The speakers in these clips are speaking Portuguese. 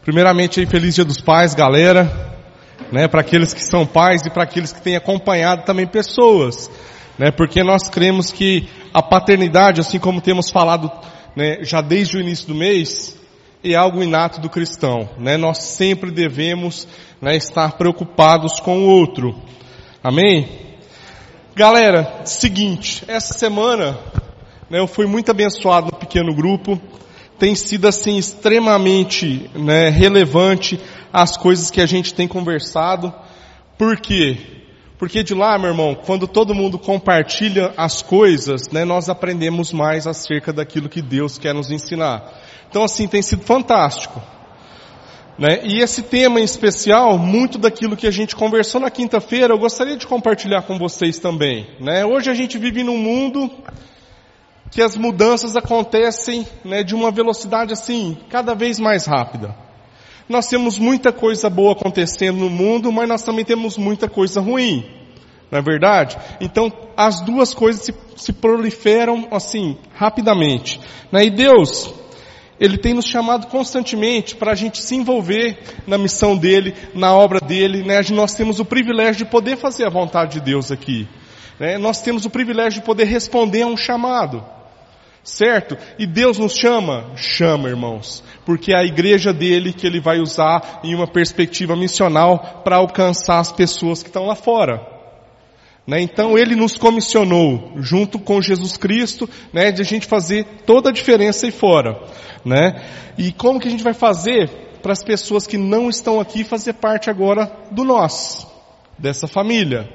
Primeiramente, aí, feliz Dia dos Pais, galera, né, para aqueles que são pais e para aqueles que têm acompanhado também pessoas, né, porque nós cremos que a paternidade, assim como temos falado, né, já desde o início do mês, é algo inato do cristão, né, nós sempre devemos, né, estar preocupados com o outro. Amém? Galera, seguinte, essa semana, né, eu fui muito abençoado no pequeno grupo, tem sido assim extremamente né, relevante as coisas que a gente tem conversado. Por quê? Porque de lá, meu irmão, quando todo mundo compartilha as coisas, né, nós aprendemos mais acerca daquilo que Deus quer nos ensinar. Então assim, tem sido fantástico. Né? E esse tema em especial, muito daquilo que a gente conversou na quinta-feira, eu gostaria de compartilhar com vocês também. Né? Hoje a gente vive num mundo que as mudanças acontecem né, de uma velocidade assim, cada vez mais rápida. Nós temos muita coisa boa acontecendo no mundo, mas nós também temos muita coisa ruim. Não é verdade? Então, as duas coisas se, se proliferam assim, rapidamente. Né? E Deus, Ele tem nos chamado constantemente para a gente se envolver na missão dEle, na obra dEle. Né? Nós temos o privilégio de poder fazer a vontade de Deus aqui. Né? Nós temos o privilégio de poder responder a um chamado. Certo? E Deus nos chama? Chama, irmãos. Porque é a igreja dele que ele vai usar em uma perspectiva missional para alcançar as pessoas que estão lá fora. Né? Então ele nos comissionou, junto com Jesus Cristo, né, de a gente fazer toda a diferença aí fora. Né? E como que a gente vai fazer para as pessoas que não estão aqui fazer parte agora do nós, dessa família?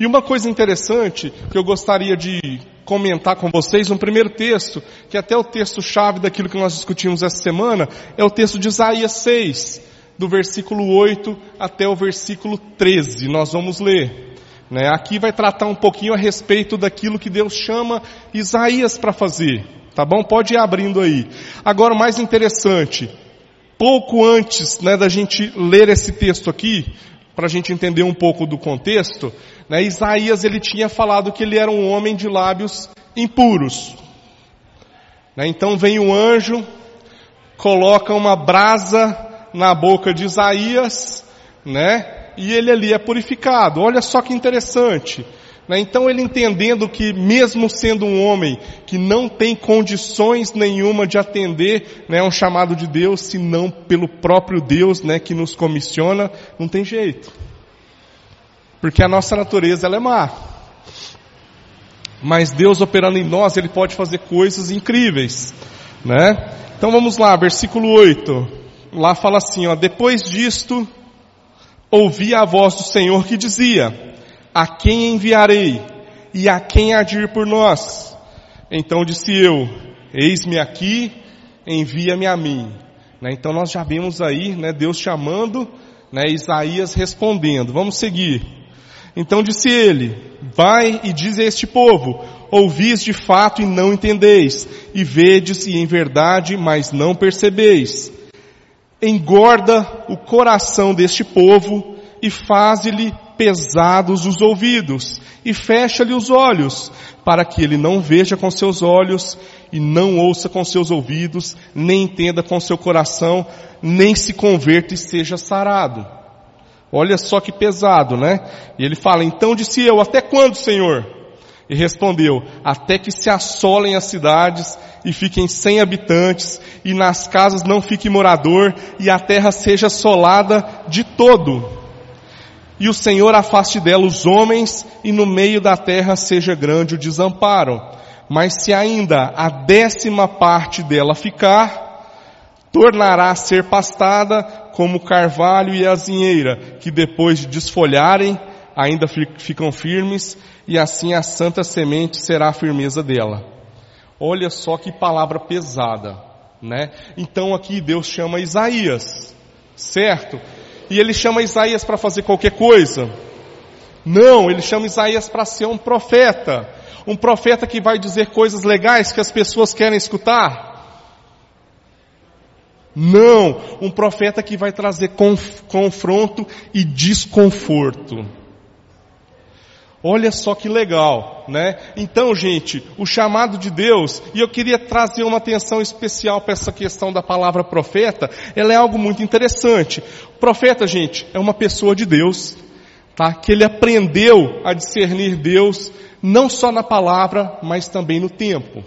E uma coisa interessante que eu gostaria de comentar com vocês um primeiro texto, que até o texto-chave daquilo que nós discutimos essa semana, é o texto de Isaías 6, do versículo 8 até o versículo 13. Nós vamos ler. Né? Aqui vai tratar um pouquinho a respeito daquilo que Deus chama Isaías para fazer. Tá bom? Pode ir abrindo aí. Agora, o mais interessante, pouco antes né, da gente ler esse texto aqui, para a gente entender um pouco do contexto, né, Isaías ele tinha falado que ele era um homem de lábios impuros. Né, então vem o anjo, coloca uma brasa na boca de Isaías, né, e ele ali é purificado. Olha só que interessante. Né? Então ele entendendo que mesmo sendo um homem que não tem condições nenhuma de atender né, um chamado de Deus, senão pelo próprio Deus né, que nos comissiona, não tem jeito. Porque a nossa natureza ela é má. Mas Deus operando em nós, Ele pode fazer coisas incríveis. Né? Então vamos lá, versículo 8. Lá fala assim, ó, depois disto, ouvi a voz do Senhor que dizia, a quem enviarei? E a quem há de ir por nós? Então disse eu, eis-me aqui, envia-me a mim. Né? Então nós já vimos aí, né, Deus chamando, né, Isaías respondendo. Vamos seguir. Então disse ele, vai e diz a este povo, ouvis de fato e não entendeis, e vedes e em verdade, mas não percebeis. Engorda o coração deste povo e faze-lhe pesados os ouvidos e fecha-lhe os olhos, para que ele não veja com seus olhos e não ouça com seus ouvidos, nem entenda com seu coração, nem se converta e seja sarado. Olha só que pesado, né? E ele fala, então disse eu, até quando, Senhor? E respondeu, até que se assolem as cidades e fiquem sem habitantes, e nas casas não fique morador, e a terra seja assolada de todo e o Senhor afaste dela os homens, e no meio da terra seja grande o desamparo. Mas se ainda a décima parte dela ficar, tornará a ser pastada como o carvalho e a azinheira, que depois de desfolharem, ainda ficam firmes, e assim a santa semente será a firmeza dela. Olha só que palavra pesada, né? Então aqui Deus chama Isaías, certo? e ele chama Isaías para fazer qualquer coisa. Não, ele chama Isaías para ser um profeta. Um profeta que vai dizer coisas legais que as pessoas querem escutar. Não, um profeta que vai trazer conf confronto e desconforto. Olha só que legal, né? Então, gente, o chamado de Deus, e eu queria trazer uma atenção especial para essa questão da palavra profeta, ela é algo muito interessante. O profeta, gente, é uma pessoa de Deus, tá? Que ele aprendeu a discernir Deus, não só na palavra, mas também no tempo.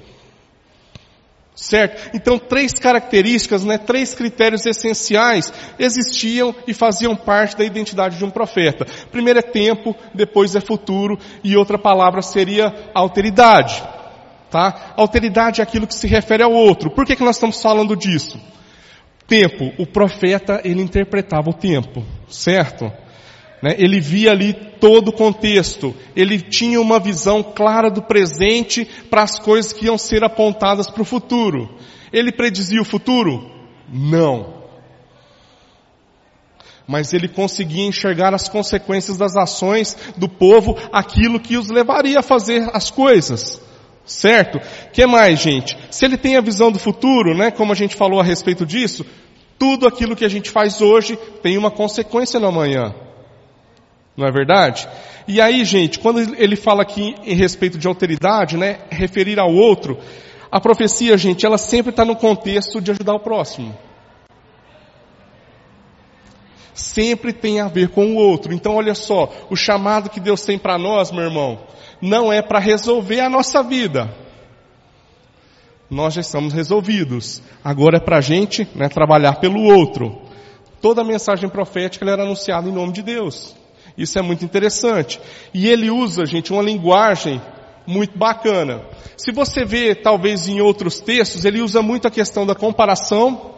Certo? Então, três características, né, três critérios essenciais existiam e faziam parte da identidade de um profeta. Primeiro é tempo, depois é futuro, e outra palavra seria alteridade. Tá? Alteridade é aquilo que se refere ao outro. Por que, que nós estamos falando disso? Tempo. O profeta, ele interpretava o tempo. Certo? Né? Ele via ali todo o contexto. Ele tinha uma visão clara do presente para as coisas que iam ser apontadas para o futuro. Ele predizia o futuro? Não. Mas ele conseguia enxergar as consequências das ações do povo, aquilo que os levaria a fazer as coisas. Certo? Que mais, gente? Se ele tem a visão do futuro, né, como a gente falou a respeito disso, tudo aquilo que a gente faz hoje tem uma consequência no amanhã. Não é verdade? E aí, gente, quando ele fala aqui em respeito de alteridade, né, referir ao outro, a profecia, gente, ela sempre está no contexto de ajudar o próximo. Sempre tem a ver com o outro. Então, olha só, o chamado que Deus tem para nós, meu irmão, não é para resolver a nossa vida. Nós já estamos resolvidos. Agora é para a gente né, trabalhar pelo outro. Toda a mensagem profética era anunciada em nome de Deus. Isso é muito interessante. E ele usa, gente, uma linguagem muito bacana. Se você vê, talvez em outros textos, ele usa muito a questão da comparação,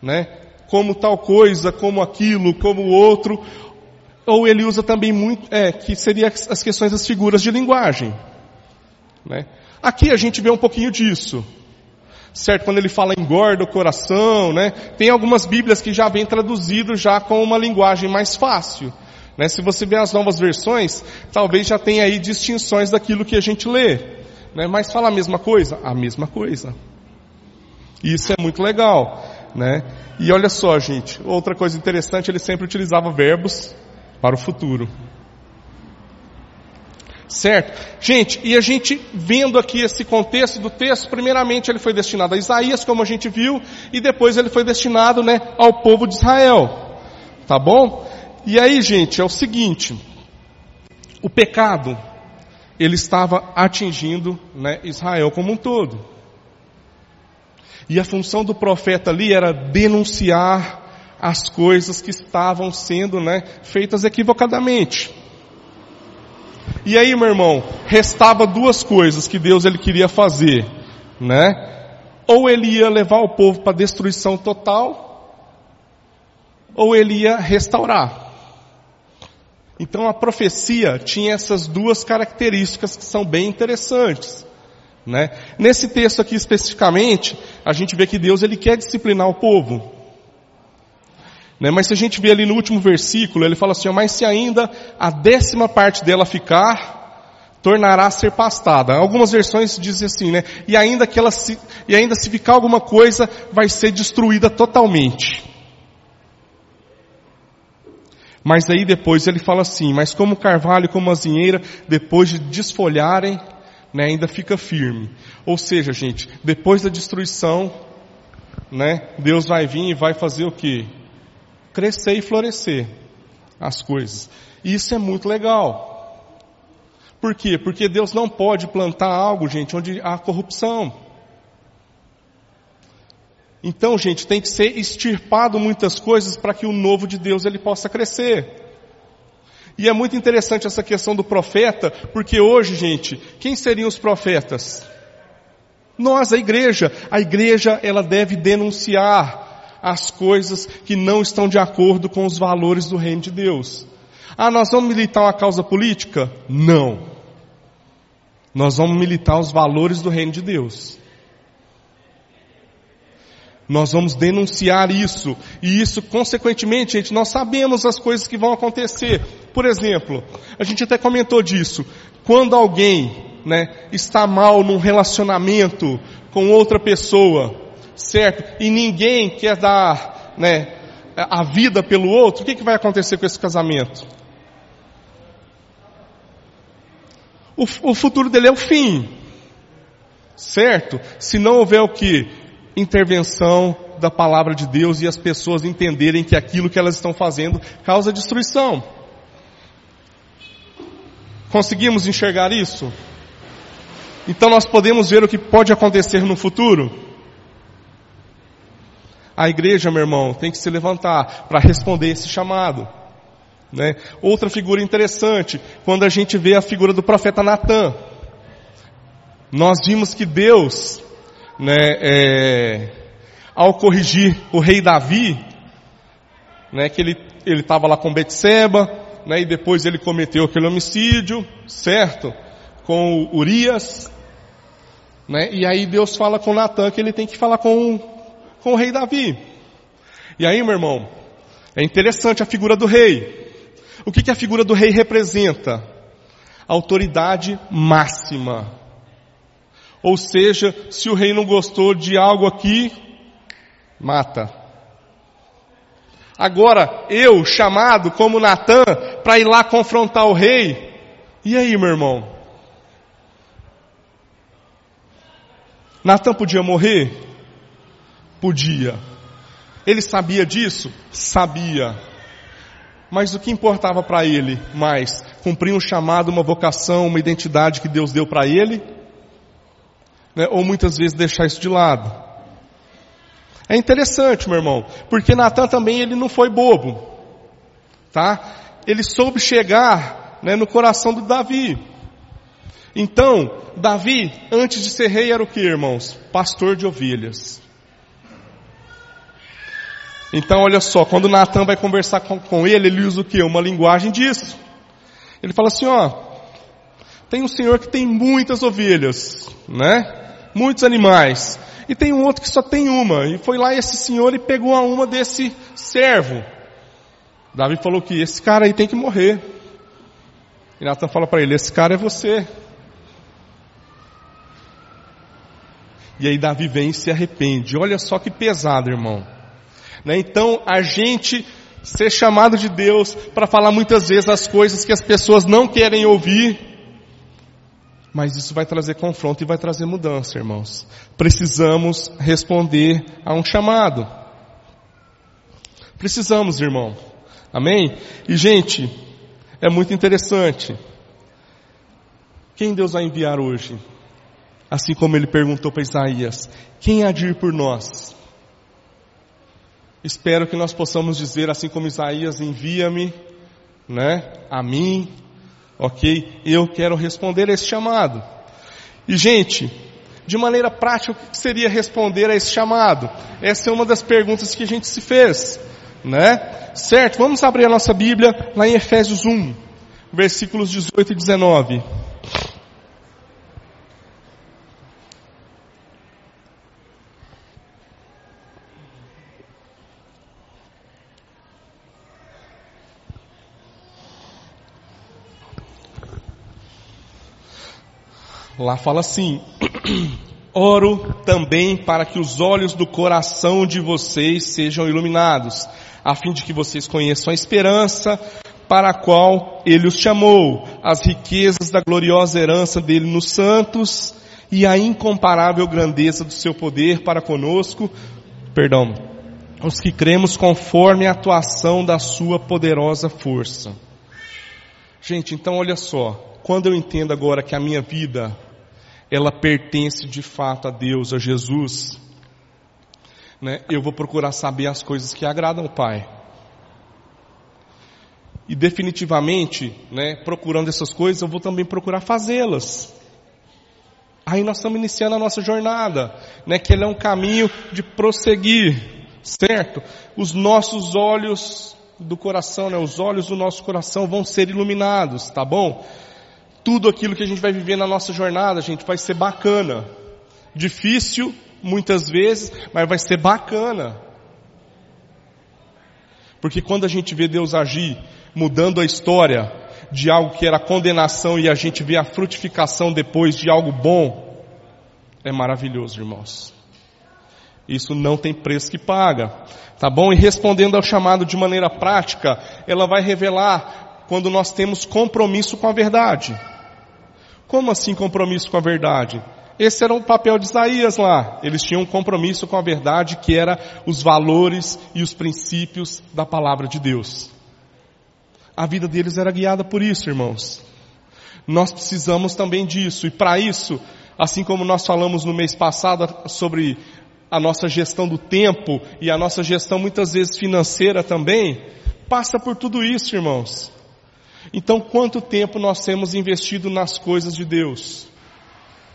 né? Como tal coisa, como aquilo, como outro. Ou ele usa também muito, é, que seria as questões das figuras de linguagem. Né? Aqui a gente vê um pouquinho disso. Certo? Quando ele fala engorda o coração, né? Tem algumas bíblias que já vem traduzido já com uma linguagem mais fácil. Né? Se você ver as novas versões, talvez já tenha aí distinções daquilo que a gente lê. Né? Mas fala a mesma coisa? A mesma coisa. Isso é muito legal. Né? E olha só, gente, outra coisa interessante, ele sempre utilizava verbos para o futuro. Certo? Gente, e a gente vendo aqui esse contexto do texto, primeiramente ele foi destinado a Isaías, como a gente viu, e depois ele foi destinado, né, ao povo de Israel. Tá bom? E aí, gente, é o seguinte, o pecado, ele estava atingindo né, Israel como um todo. E a função do profeta ali era denunciar as coisas que estavam sendo né, feitas equivocadamente. E aí, meu irmão, restava duas coisas que Deus ele queria fazer, né? Ou ele ia levar o povo para destruição total, ou ele ia restaurar. Então a profecia tinha essas duas características que são bem interessantes. Né? Nesse texto aqui especificamente, a gente vê que Deus ele quer disciplinar o povo. Né? Mas se a gente vê ali no último versículo, ele fala assim, mas se ainda a décima parte dela ficar, tornará a ser pastada. Algumas versões dizem assim, né? E ainda que ela se, e ainda se ficar alguma coisa, vai ser destruída totalmente. Mas aí depois ele fala assim, mas como o carvalho, como a zinheira, depois de desfolharem, né, ainda fica firme. Ou seja, gente, depois da destruição, né, Deus vai vir e vai fazer o que? Crescer e florescer as coisas. E isso é muito legal. Por quê? Porque Deus não pode plantar algo, gente, onde há corrupção. Então, gente, tem que ser extirpado muitas coisas para que o novo de Deus ele possa crescer. E é muito interessante essa questão do profeta, porque hoje, gente, quem seriam os profetas? Nós, a igreja. A igreja, ela deve denunciar as coisas que não estão de acordo com os valores do reino de Deus. Ah, nós vamos militar uma causa política? Não. Nós vamos militar os valores do reino de Deus. Nós vamos denunciar isso. E isso, consequentemente, gente, nós sabemos as coisas que vão acontecer. Por exemplo, a gente até comentou disso. Quando alguém, né, está mal num relacionamento com outra pessoa, certo? E ninguém quer dar, né, a vida pelo outro, o que, que vai acontecer com esse casamento? o, o futuro dele é o fim. Certo? Se não houver o que? Intervenção da palavra de Deus e as pessoas entenderem que aquilo que elas estão fazendo causa destruição. Conseguimos enxergar isso? Então nós podemos ver o que pode acontecer no futuro? A igreja, meu irmão, tem que se levantar para responder esse chamado. Né? Outra figura interessante, quando a gente vê a figura do profeta Natan. Nós vimos que Deus, né, é, ao corrigir o rei Davi, né, que ele estava lá com Betseba, né, e depois ele cometeu aquele homicídio, certo? Com Urias, né, e aí Deus fala com Natan que ele tem que falar com, com o rei Davi. E aí, meu irmão, é interessante a figura do rei. O que, que a figura do rei representa? Autoridade máxima. Ou seja, se o rei não gostou de algo aqui, mata. Agora, eu, chamado como Natan, para ir lá confrontar o rei, e aí, meu irmão? Natan podia morrer? Podia. Ele sabia disso? Sabia. Mas o que importava para ele mais? Cumprir um chamado, uma vocação, uma identidade que Deus deu para ele? Né? Ou muitas vezes deixar isso de lado? É interessante, meu irmão, porque Natan também ele não foi bobo, tá? Ele soube chegar né, no coração do Davi. Então, Davi, antes de ser rei, era o que, irmãos? Pastor de ovelhas. Então, olha só, quando Natan vai conversar com, com, ele, ele usa o que? Uma linguagem disso. Ele fala assim, ó, tem um senhor que tem muitas ovelhas, né? Muitos animais. E tem um outro que só tem uma. E foi lá esse senhor e pegou a uma desse servo. Davi falou que esse cara aí tem que morrer. E Natan fala para ele, esse cara é você. E aí Davi vem e se arrepende. Olha só que pesado, irmão. Né? Então, a gente ser chamado de Deus para falar muitas vezes as coisas que as pessoas não querem ouvir, mas isso vai trazer confronto e vai trazer mudança, irmãos. Precisamos responder a um chamado. Precisamos, irmão. Amém? E gente, é muito interessante. Quem Deus vai enviar hoje? Assim como ele perguntou para Isaías: Quem há de ir por nós? Espero que nós possamos dizer, assim como Isaías, envia-me, né, a mim, ok? Eu quero responder a esse chamado. E gente, de maneira prática, o que seria responder a esse chamado? Essa é uma das perguntas que a gente se fez, né? Certo? Vamos abrir a nossa Bíblia lá em Efésios 1, versículos 18 e 19. Lá fala assim: Oro também para que os olhos do coração de vocês sejam iluminados, a fim de que vocês conheçam a esperança para a qual Ele os chamou, as riquezas da gloriosa herança dele nos santos e a incomparável grandeza do seu poder para conosco, perdão, os que cremos conforme a atuação da sua poderosa força. Gente, então olha só, quando eu entendo agora que a minha vida, ela pertence de fato a Deus, a Jesus, né, eu vou procurar saber as coisas que agradam o Pai. E definitivamente, né, procurando essas coisas, eu vou também procurar fazê-las. Aí nós estamos iniciando a nossa jornada, né, que ele é um caminho de prosseguir, certo? Os nossos olhos do coração, né, os olhos do nosso coração vão ser iluminados, tá bom? Tudo aquilo que a gente vai viver na nossa jornada, gente, vai ser bacana. Difícil, muitas vezes, mas vai ser bacana. Porque quando a gente vê Deus agir, mudando a história de algo que era condenação e a gente vê a frutificação depois de algo bom, é maravilhoso, irmãos. Isso não tem preço que paga. Tá bom? E respondendo ao chamado de maneira prática, ela vai revelar quando nós temos compromisso com a verdade Como assim compromisso com a verdade? Esse era o papel de Isaías lá. Eles tinham um compromisso com a verdade que era os valores e os princípios da palavra de Deus. A vida deles era guiada por isso, irmãos. Nós precisamos também disso. E para isso, assim como nós falamos no mês passado sobre a nossa gestão do tempo e a nossa gestão muitas vezes financeira também, passa por tudo isso, irmãos. Então, quanto tempo nós temos investido nas coisas de Deus?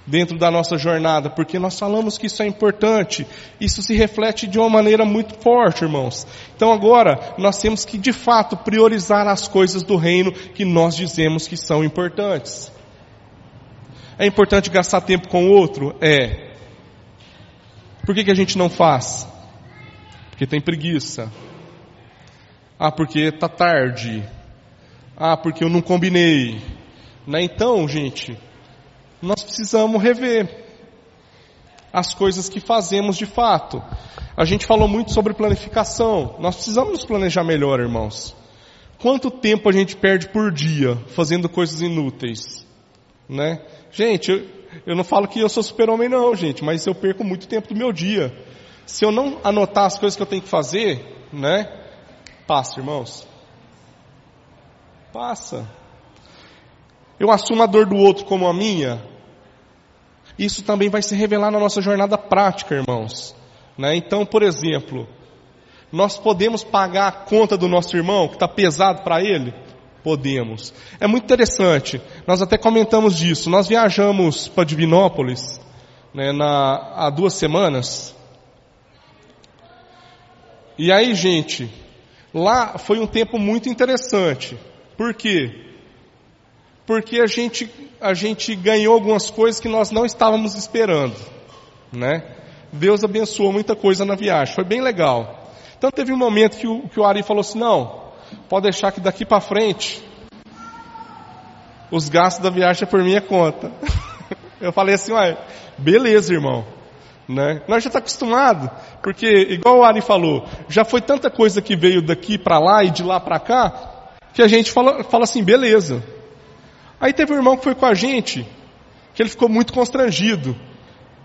Dentro da nossa jornada, porque nós falamos que isso é importante, isso se reflete de uma maneira muito forte, irmãos. Então agora, nós temos que de fato priorizar as coisas do reino que nós dizemos que são importantes. É importante gastar tempo com o outro? É. Por que, que a gente não faz? Porque tem preguiça. Ah, porque está tarde. Ah, porque eu não combinei. Né? Então, gente, nós precisamos rever as coisas que fazemos de fato. A gente falou muito sobre planificação. Nós precisamos nos planejar melhor, irmãos. Quanto tempo a gente perde por dia fazendo coisas inúteis? Né? Gente, eu, eu não falo que eu sou super-homem não, gente, mas eu perco muito tempo do meu dia. Se eu não anotar as coisas que eu tenho que fazer, né? Passa, irmãos. Passa. Eu assumo a dor do outro como a minha. Isso também vai se revelar na nossa jornada prática, irmãos. Né? Então, por exemplo, nós podemos pagar a conta do nosso irmão que está pesado para ele? Podemos. É muito interessante. Nós até comentamos disso. Nós viajamos para Divinópolis né, na, há duas semanas. E aí, gente, lá foi um tempo muito interessante. Por quê? Porque a gente, a gente ganhou algumas coisas que nós não estávamos esperando, né? Deus abençoou muita coisa na viagem, foi bem legal. Então teve um momento que o, que o Ari falou assim, não, pode deixar que daqui para frente, os gastos da viagem é por minha conta. Eu falei assim, ué, beleza irmão. Né? Nós já está acostumado, porque igual o Ari falou, já foi tanta coisa que veio daqui para lá e de lá para cá, que a gente fala, fala assim, beleza. Aí teve um irmão que foi com a gente, que ele ficou muito constrangido.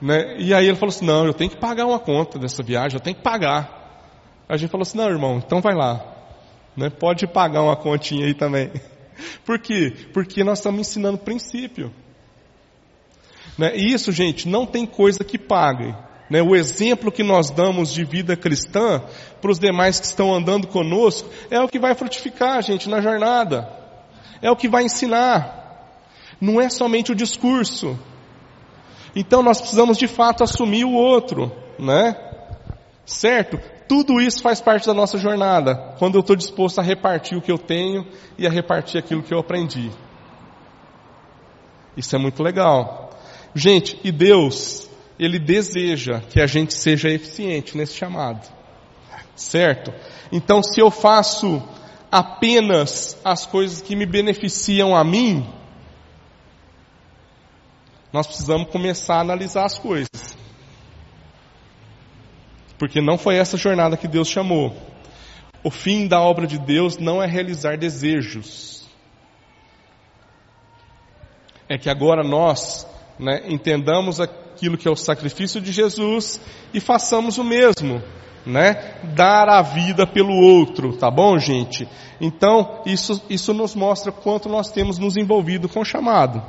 Né? E aí ele falou assim, não, eu tenho que pagar uma conta dessa viagem, eu tenho que pagar. A gente falou assim, não irmão, então vai lá. Né? Pode pagar uma continha aí também. Por quê? Porque nós estamos ensinando princípio. Né? E isso, gente, não tem coisa que pague. Né, o exemplo que nós damos de vida cristã para os demais que estão andando conosco é o que vai frutificar, gente, na jornada. É o que vai ensinar. Não é somente o discurso. Então nós precisamos de fato assumir o outro, né? Certo? Tudo isso faz parte da nossa jornada, quando eu estou disposto a repartir o que eu tenho e a repartir aquilo que eu aprendi. Isso é muito legal. Gente, e Deus, ele deseja que a gente seja eficiente nesse chamado. Certo? Então, se eu faço apenas as coisas que me beneficiam a mim, nós precisamos começar a analisar as coisas. Porque não foi essa jornada que Deus chamou. O fim da obra de Deus não é realizar desejos. É que agora nós né, entendamos aquilo que é o sacrifício de Jesus e façamos o mesmo, né? Dar a vida pelo outro, tá bom, gente? Então, isso, isso nos mostra quanto nós temos nos envolvido com o chamado.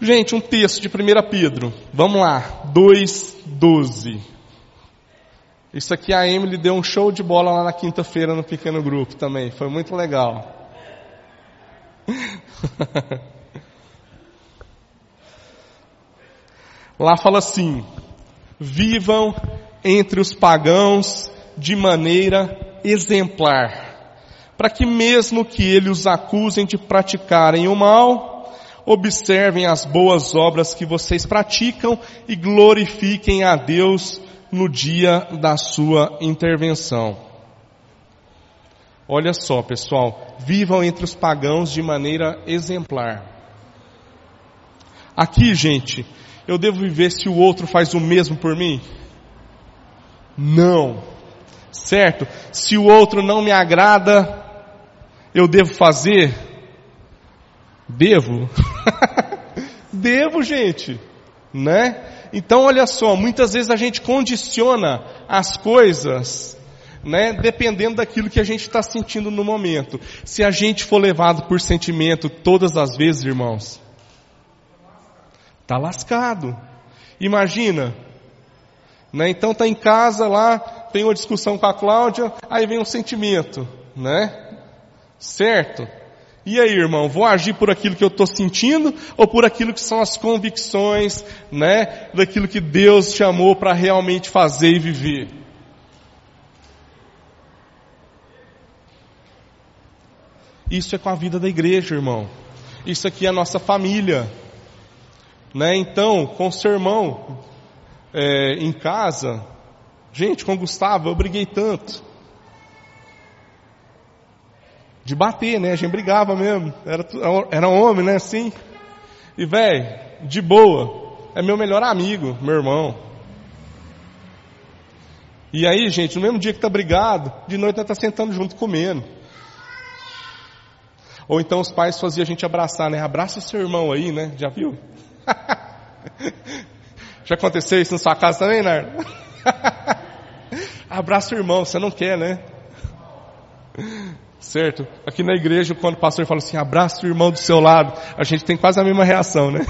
Gente, um texto de 1 Pedro, vamos lá, 2,12. Isso aqui a Emily deu um show de bola lá na quinta-feira no pequeno grupo também, foi muito legal. Lá fala assim: vivam entre os pagãos de maneira exemplar, para que mesmo que eles os acusem de praticarem o mal, observem as boas obras que vocês praticam e glorifiquem a Deus no dia da sua intervenção. Olha só, pessoal, vivam entre os pagãos de maneira exemplar. Aqui, gente, eu devo viver se o outro faz o mesmo por mim? Não. Certo? Se o outro não me agrada, eu devo fazer? Devo. Devo, gente, né? Então, olha só, muitas vezes a gente condiciona as coisas, né, dependendo daquilo que a gente está sentindo no momento. Se a gente for levado por sentimento todas as vezes, irmãos, tá lascado. Imagina, né? Então tá em casa lá, tem uma discussão com a Cláudia, aí vem um sentimento, né? Certo? E aí, irmão, vou agir por aquilo que eu estou sentindo ou por aquilo que são as convicções, né, daquilo que Deus chamou para realmente fazer e viver? Isso é com a vida da igreja, irmão. Isso aqui é a nossa família. Né? Então, com o seu irmão é, em casa, gente, com o Gustavo, eu briguei tanto de bater, né? A gente brigava mesmo. Era, era homem, né? Assim. E, velho, de boa. É meu melhor amigo, meu irmão. E aí, gente, no mesmo dia que tá brigado, de noite tá sentando junto comendo. Ou então os pais faziam a gente abraçar, né? Abraça seu irmão aí, né? Já viu? Já aconteceu isso na sua casa também, Nardo? Abraça o irmão, você não quer, né? Certo? Aqui na igreja, quando o pastor fala assim, abraça o irmão do seu lado, a gente tem quase a mesma reação, né?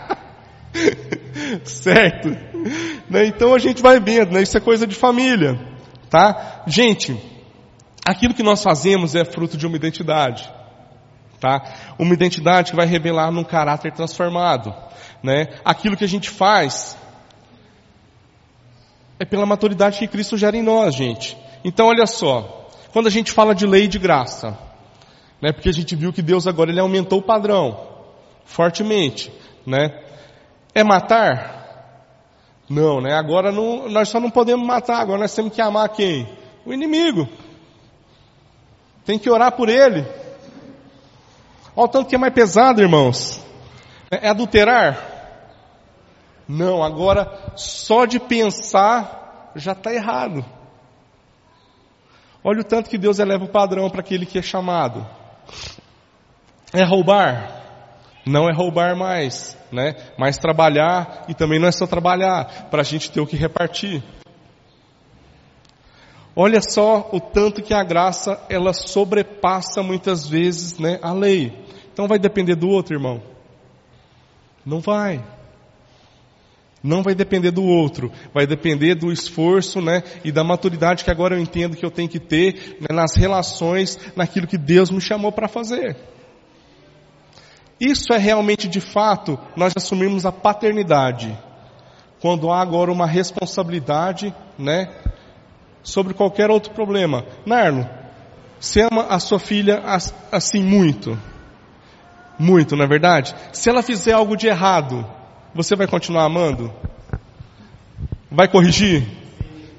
certo? Né? Então a gente vai vendo, né? Isso é coisa de família, tá? Gente, aquilo que nós fazemos é fruto de uma identidade, tá? Uma identidade que vai revelar num caráter transformado, né? Aquilo que a gente faz é pela maturidade que Cristo gera em nós, gente. Então olha só, quando a gente fala de lei de graça, né? Porque a gente viu que Deus agora ele aumentou o padrão fortemente, né? É matar? Não, né? Agora não, nós só não podemos matar, agora nós temos que amar quem? O inimigo. Tem que orar por ele. Olha o tanto que é mais pesado, irmãos. É adulterar? Não, agora só de pensar já está errado. Olha o tanto que Deus eleva o padrão para aquele que é chamado. É roubar? Não é roubar mais, né? Mas trabalhar e também não é só trabalhar, para a gente ter o que repartir. Olha só o tanto que a graça ela sobrepassa muitas vezes, né, a lei. Então vai depender do outro, irmão? Não vai. Não vai depender do outro, vai depender do esforço, né, e da maturidade que agora eu entendo que eu tenho que ter né, nas relações, naquilo que Deus me chamou para fazer. Isso é realmente de fato nós assumirmos a paternidade, quando há agora uma responsabilidade, né, sobre qualquer outro problema. Narno, você ama a sua filha assim muito, muito, na é verdade. Se ela fizer algo de errado, você vai continuar amando? Vai corrigir?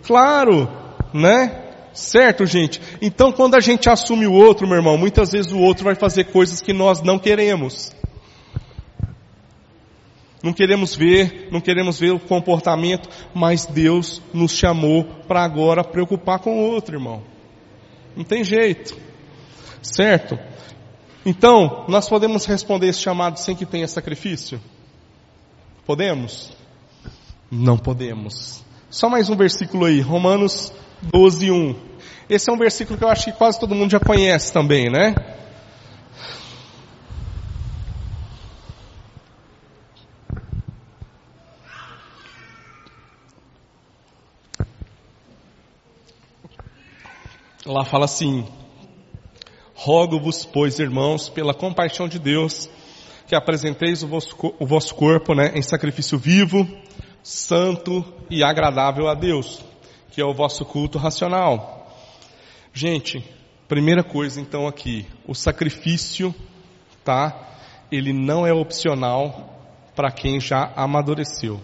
Claro, né? Certo, gente? Então, quando a gente assume o outro, meu irmão, muitas vezes o outro vai fazer coisas que nós não queremos. Não queremos ver, não queremos ver o comportamento, mas Deus nos chamou para agora preocupar com o outro, irmão. Não tem jeito. Certo? Então, nós podemos responder esse chamado sem que tenha sacrifício? Podemos? Não podemos. Só mais um versículo aí, Romanos 12, 1. Esse é um versículo que eu acho que quase todo mundo já conhece também, né? Lá fala assim: Rogo-vos, pois, irmãos, pela compaixão de Deus, que apresenteis o vosso, o vosso corpo né, em sacrifício vivo, santo e agradável a Deus, que é o vosso culto racional. Gente, primeira coisa então aqui, o sacrifício, tá? Ele não é opcional para quem já amadureceu.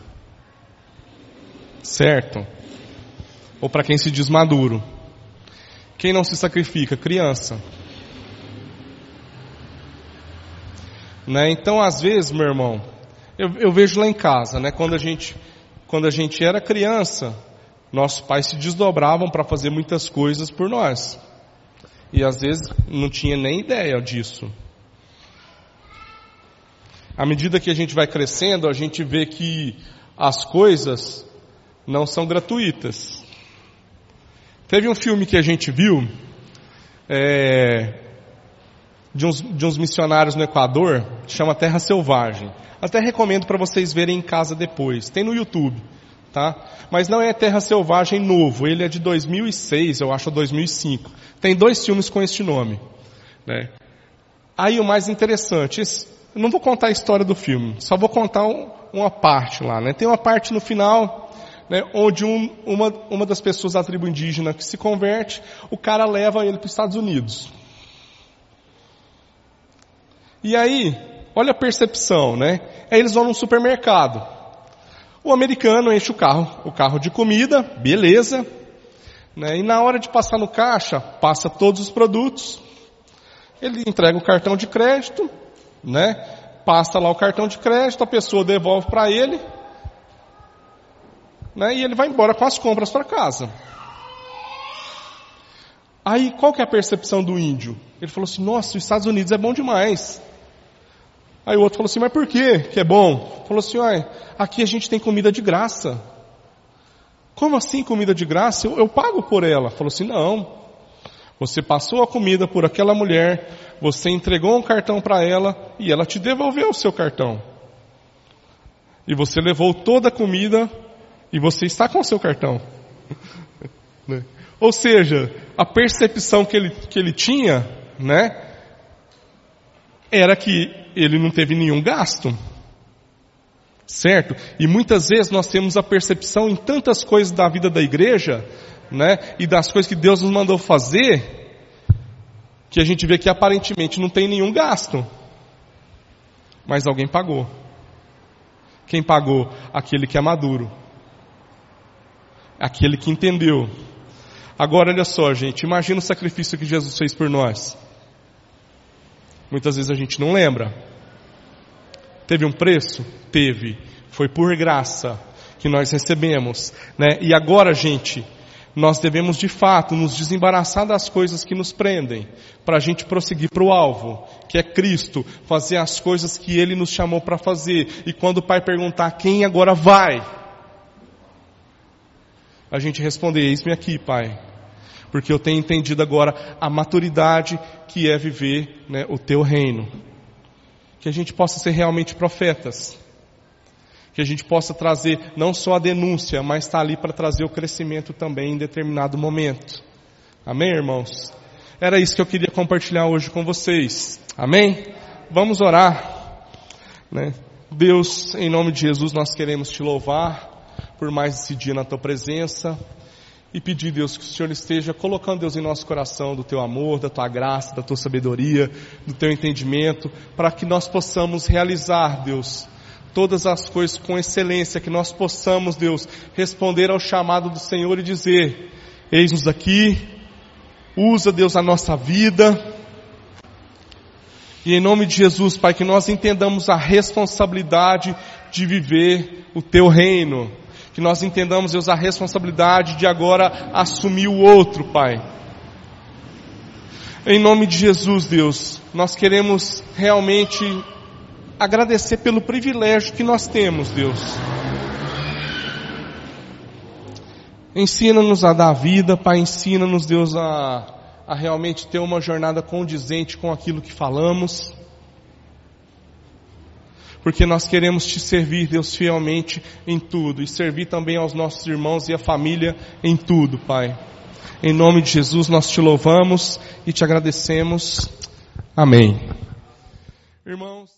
Certo? Ou para quem se diz maduro. Quem não se sacrifica? Criança. Né? Então, às vezes, meu irmão, eu, eu vejo lá em casa, né? Quando a gente, quando a gente era criança, nossos pais se desdobravam para fazer muitas coisas por nós. E às vezes não tinha nem ideia disso. À medida que a gente vai crescendo, a gente vê que as coisas não são gratuitas. Teve um filme que a gente viu, é, de, uns, de uns missionários no Equador, chama Terra Selvagem. Até recomendo para vocês verem em casa depois. Tem no YouTube, tá? Mas não é Terra Selvagem novo, ele é de 2006, eu acho, 2005. Tem dois filmes com este nome, né? Aí o mais interessante, não vou contar a história do filme, só vou contar um, uma parte lá, né? Tem uma parte no final, né, onde um, uma, uma das pessoas da tribo indígena que se converte, o cara leva ele para os Estados Unidos. E aí, olha a percepção, né? Aí eles vão num supermercado. O americano enche o carro, o carro de comida, beleza. Né? E na hora de passar no caixa, passa todos os produtos. Ele entrega o cartão de crédito, né? Passa lá o cartão de crédito, a pessoa devolve para ele, né? E ele vai embora com as compras para casa. Aí, qual que é a percepção do índio? Ele falou assim, nossa, os Estados Unidos é bom demais. Aí o outro falou assim, mas por quê que é bom? Falou assim, olha, aqui a gente tem comida de graça. Como assim comida de graça? Eu, eu pago por ela. Falou assim, não. Você passou a comida por aquela mulher, você entregou um cartão para ela e ela te devolveu o seu cartão. E você levou toda a comida e você está com o seu cartão. Né? Ou seja, a percepção que ele, que ele tinha, né, era que ele não teve nenhum gasto. Certo? E muitas vezes nós temos a percepção em tantas coisas da vida da igreja, né? E das coisas que Deus nos mandou fazer, que a gente vê que aparentemente não tem nenhum gasto. Mas alguém pagou. Quem pagou? Aquele que é maduro. Aquele que entendeu. Agora olha só, gente, imagina o sacrifício que Jesus fez por nós. Muitas vezes a gente não lembra. Teve um preço? Teve. Foi por graça que nós recebemos, né? E agora, gente, nós devemos de fato nos desembaraçar das coisas que nos prendem, para a gente prosseguir para o alvo, que é Cristo, fazer as coisas que Ele nos chamou para fazer. E quando o Pai perguntar quem agora vai, a gente responder: Eis-me aqui, Pai. Porque eu tenho entendido agora a maturidade que é viver né, o Teu reino. Que a gente possa ser realmente profetas que a gente possa trazer não só a denúncia, mas estar tá ali para trazer o crescimento também em determinado momento. Amém, irmãos? Era isso que eu queria compartilhar hoje com vocês. Amém? Vamos orar. Né? Deus, em nome de Jesus, nós queremos te louvar por mais esse dia na tua presença e pedir, Deus, que o Senhor esteja colocando, Deus, em nosso coração do teu amor, da tua graça, da tua sabedoria, do teu entendimento, para que nós possamos realizar, Deus, todas as coisas com excelência, que nós possamos, Deus, responder ao chamado do Senhor e dizer, eis-nos aqui, usa, Deus, a nossa vida, e em nome de Jesus, Pai, que nós entendamos a responsabilidade de viver o Teu reino, que nós entendamos, Deus, a responsabilidade de agora assumir o outro, Pai. Em nome de Jesus, Deus, nós queremos realmente agradecer pelo privilégio que nós temos, Deus. Ensina-nos a dar vida, Pai, ensina-nos, Deus, a, a realmente ter uma jornada condizente com aquilo que falamos. Porque nós queremos te servir, Deus, fielmente em tudo e servir também aos nossos irmãos e à família em tudo, Pai. Em nome de Jesus nós te louvamos e te agradecemos. Amém. Irmãos,